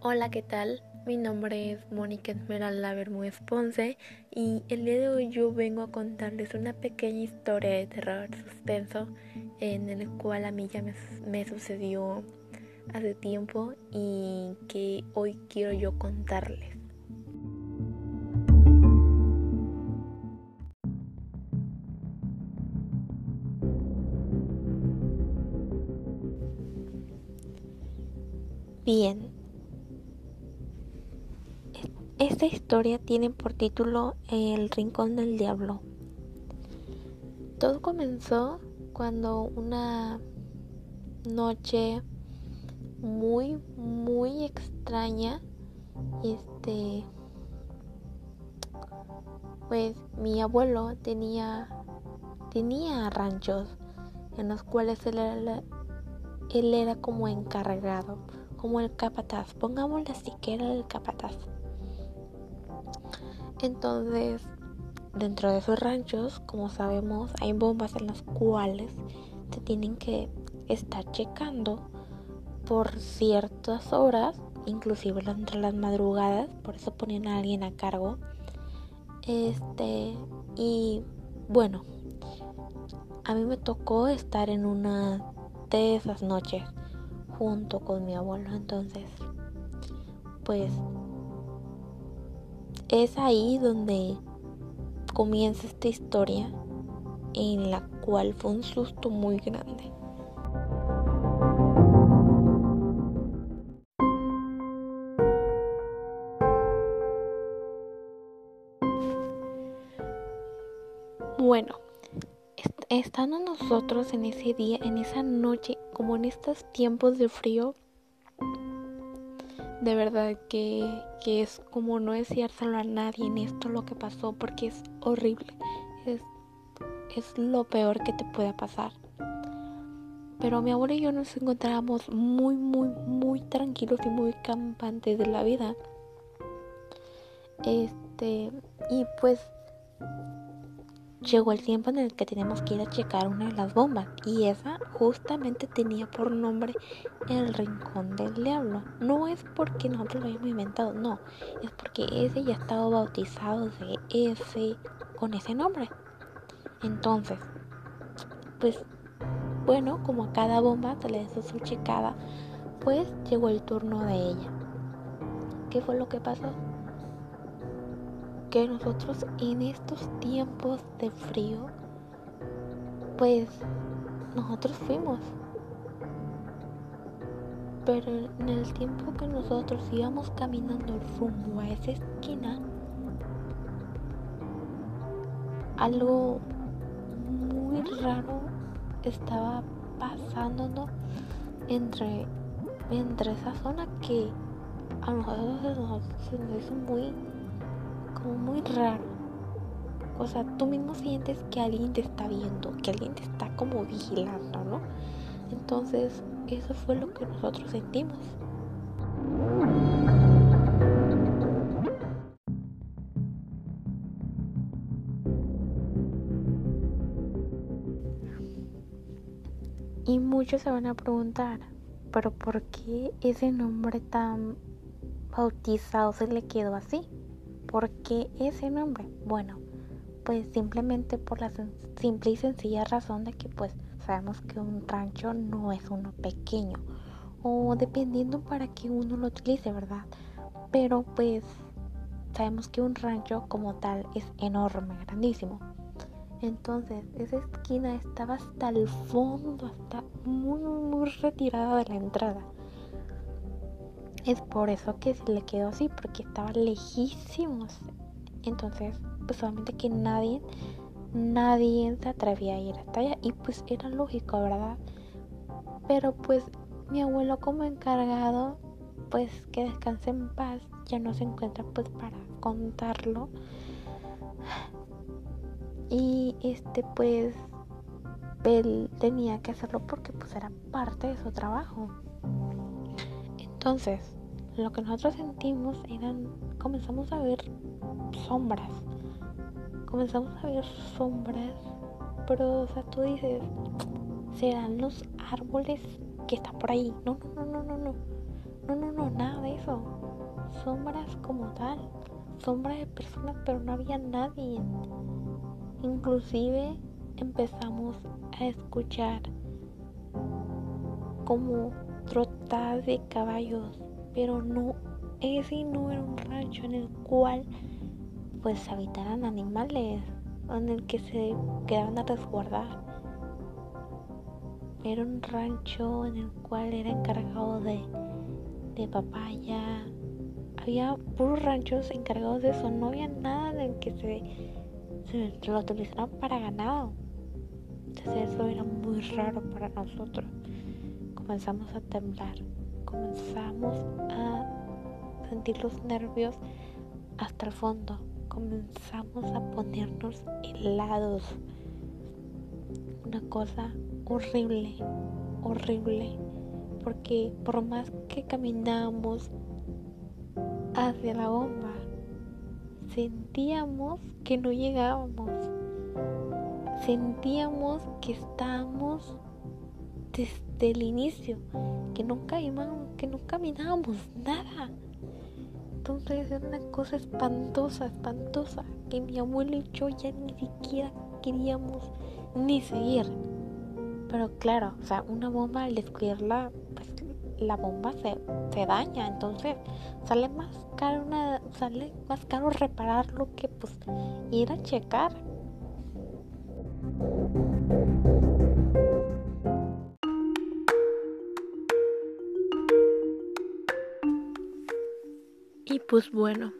Hola, ¿qué tal? Mi nombre es Mónica Esmeralda Bermúdez Ponce y el día de hoy yo vengo a contarles una pequeña historia de terror suspenso en el cual a mí ya me, me sucedió hace tiempo y que hoy quiero yo contarles. Historia tiene por título El Rincón del Diablo. Todo comenzó cuando una noche muy, muy extraña, este, pues mi abuelo tenía, tenía ranchos en los cuales él era, él era como encargado, como el capataz, pongámosle así que era el capataz. Entonces, dentro de esos ranchos, como sabemos, hay bombas en las cuales te tienen que estar checando por ciertas horas, inclusive entre las madrugadas, por eso ponían a alguien a cargo. Este, y bueno, a mí me tocó estar en una de esas noches junto con mi abuelo, entonces, pues es ahí donde comienza esta historia en la cual fue un susto muy grande. Bueno, estando nosotros en ese día, en esa noche, como en estos tiempos de frío, de verdad que, es como no decírselo a nadie en esto lo que pasó porque es horrible. Es, es lo peor que te pueda pasar. Pero mi abuelo y yo nos encontrábamos muy, muy, muy tranquilos y muy campantes de la vida. Este, y pues llegó el tiempo en el que teníamos que ir a checar una de las bombas y esa justamente tenía por nombre el rincón del diablo. No es porque nosotros lo hayamos inventado, no, es porque ese ya estaba bautizado de ese con ese nombre. Entonces, pues bueno, como a cada bomba se le hizo su checada, pues llegó el turno de ella. ¿Qué fue lo que pasó? Que nosotros en estos tiempos de frío, pues nosotros fuimos. Pero en el tiempo que nosotros íbamos caminando rumbo a esa esquina, algo muy raro estaba pasándonos entre, entre esa zona que a nosotros se nos hizo muy muy raro. O sea, tú mismo sientes que alguien te está viendo, que alguien te está como vigilando, ¿no? Entonces, eso fue lo que nosotros sentimos. Y muchos se van a preguntar, pero ¿por qué ese nombre tan bautizado se le quedó así? ¿Por qué ese nombre? Bueno, pues simplemente por la simple y sencilla razón de que pues sabemos que un rancho no es uno pequeño o dependiendo para que uno lo utilice, ¿verdad? Pero pues sabemos que un rancho como tal es enorme, grandísimo. Entonces, esa esquina estaba hasta el fondo, hasta muy, muy retirada de la entrada. Es por eso que se le quedó así, porque estaba lejísimos. Entonces, pues solamente que nadie, nadie se atrevía a ir hasta allá. Y pues era lógico, ¿verdad? Pero pues mi abuelo como encargado, pues que descanse en paz, ya no se encuentra pues para contarlo. Y este pues él tenía que hacerlo porque pues era parte de su trabajo. Entonces, lo que nosotros sentimos eran, comenzamos a ver sombras. Comenzamos a ver sombras, pero, o sea, tú dices, serán los árboles que están por ahí. No, no, no, no, no, no. No, no, no, nada de eso. Sombras como tal. Sombras de personas, pero no había nadie. Inclusive empezamos a escuchar como trotadas de caballos, pero no, ese no era un rancho en el cual pues habitaran animales, en el que se quedaban a resguardar. Era un rancho en el cual era encargado de, de papaya. Había puros ranchos encargados de eso, no había nada en el que se, se lo utilizaran para ganado. Entonces eso era muy raro para nosotros. Comenzamos a temblar, comenzamos a sentir los nervios hasta el fondo. Comenzamos a ponernos helados. Una cosa horrible, horrible. Porque por más que caminábamos hacia la bomba, sentíamos que no llegábamos. Sentíamos que estábamos desde el inicio, que nunca íbamos, que no caminábamos nada. Entonces era una cosa espantosa, espantosa, que mi abuelo y yo ya ni siquiera queríamos ni seguir. Pero claro, o sea, una bomba al descuidarla, pues la bomba se, se daña, entonces sale más caro una, sale más caro repararlo que pues ir a checar. Y pues bueno,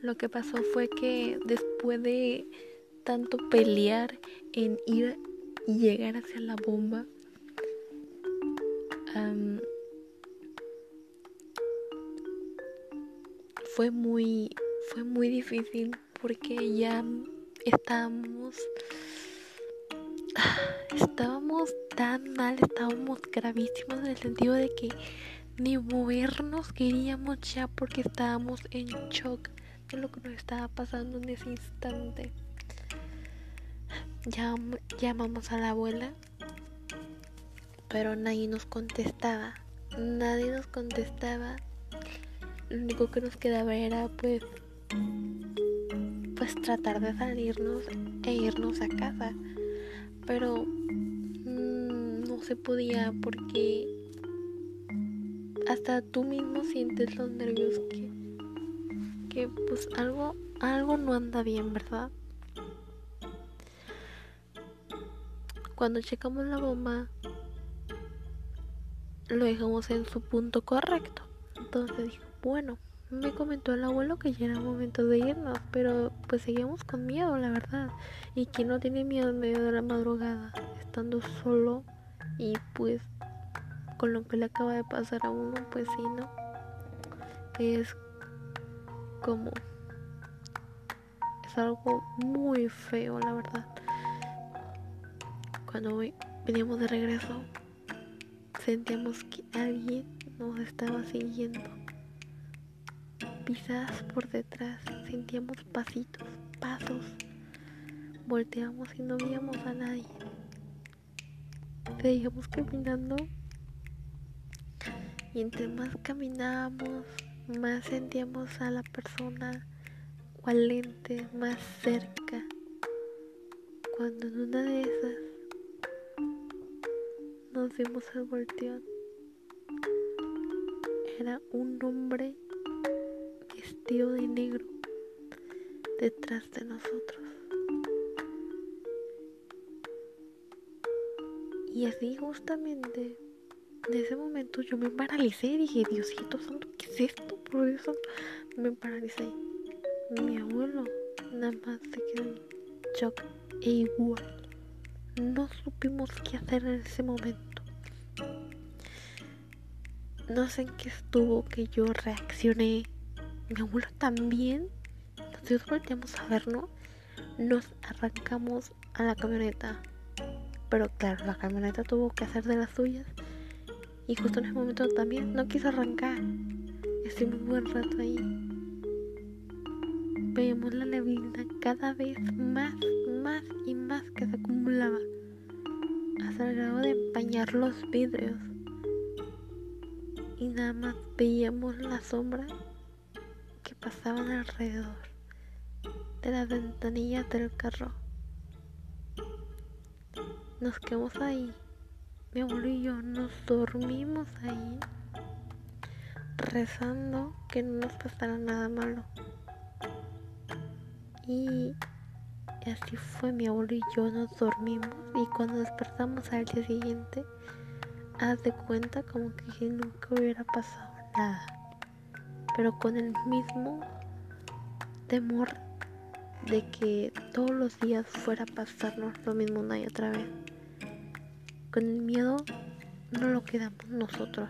lo que pasó fue que después de tanto pelear en ir y llegar hacia la bomba, fue muy fue muy difícil porque ya estábamos estábamos tan mal, estábamos gravísimos en el sentido de que ni movernos queríamos ya porque estábamos en shock de lo que nos estaba pasando en ese instante. llamamos a la abuela, pero nadie nos contestaba. Nadie nos contestaba. Lo único que nos quedaba era pues pues tratar de salirnos e irnos a casa. Pero mm, no se podía porque hasta tú mismo sientes los nervios que, que pues algo, algo no anda bien, ¿verdad? Cuando checamos la bomba, lo dejamos en su punto correcto. Entonces dijo, bueno, me comentó el abuelo que ya era momento de irnos, pero pues seguimos con miedo, la verdad. Y quien no tiene miedo en medio de la madrugada, estando solo y pues con lo que le acaba de pasar a uno, pues sí, ¿no? Es como... Es algo muy feo, la verdad. Cuando veníamos de regreso, sentíamos que alguien nos estaba siguiendo. Pisadas por detrás, sentíamos pasitos, pasos. Volteamos y no veíamos a nadie. Seguíamos caminando y entre más caminábamos, más sentíamos a la persona o al lente más cerca. Cuando en una de esas nos dimos el volteón, era un hombre vestido de negro detrás de nosotros. Y así justamente en ese momento yo me paralicé y dije, Diosito santo, ¿qué es esto? Por eso me paralicé. Mi abuelo nada más se quedó en shock e igual. No supimos qué hacer en ese momento. No sé en qué estuvo que yo reaccioné. Mi abuelo también. Entonces volteamos a vernos. Nos arrancamos a la camioneta. Pero claro, la camioneta tuvo que hacer de las suyas y justo en ese momento también no quiso arrancar. Estuve un buen rato ahí. Veíamos la neblina cada vez más, más y más que se acumulaba. Hasta el grado de empañar los vidrios. y nada más veíamos la sombra que pasaban alrededor de las ventanillas del carro. Nos quedamos ahí, mi abuelo y yo nos dormimos ahí, rezando que no nos pasara nada malo. Y así fue, mi abuelo y yo nos dormimos y cuando despertamos al día siguiente, haz de cuenta como que nunca hubiera pasado nada, pero con el mismo temor de que todos los días fuera a pasarnos lo mismo una y otra vez con el miedo no lo quedamos nosotros.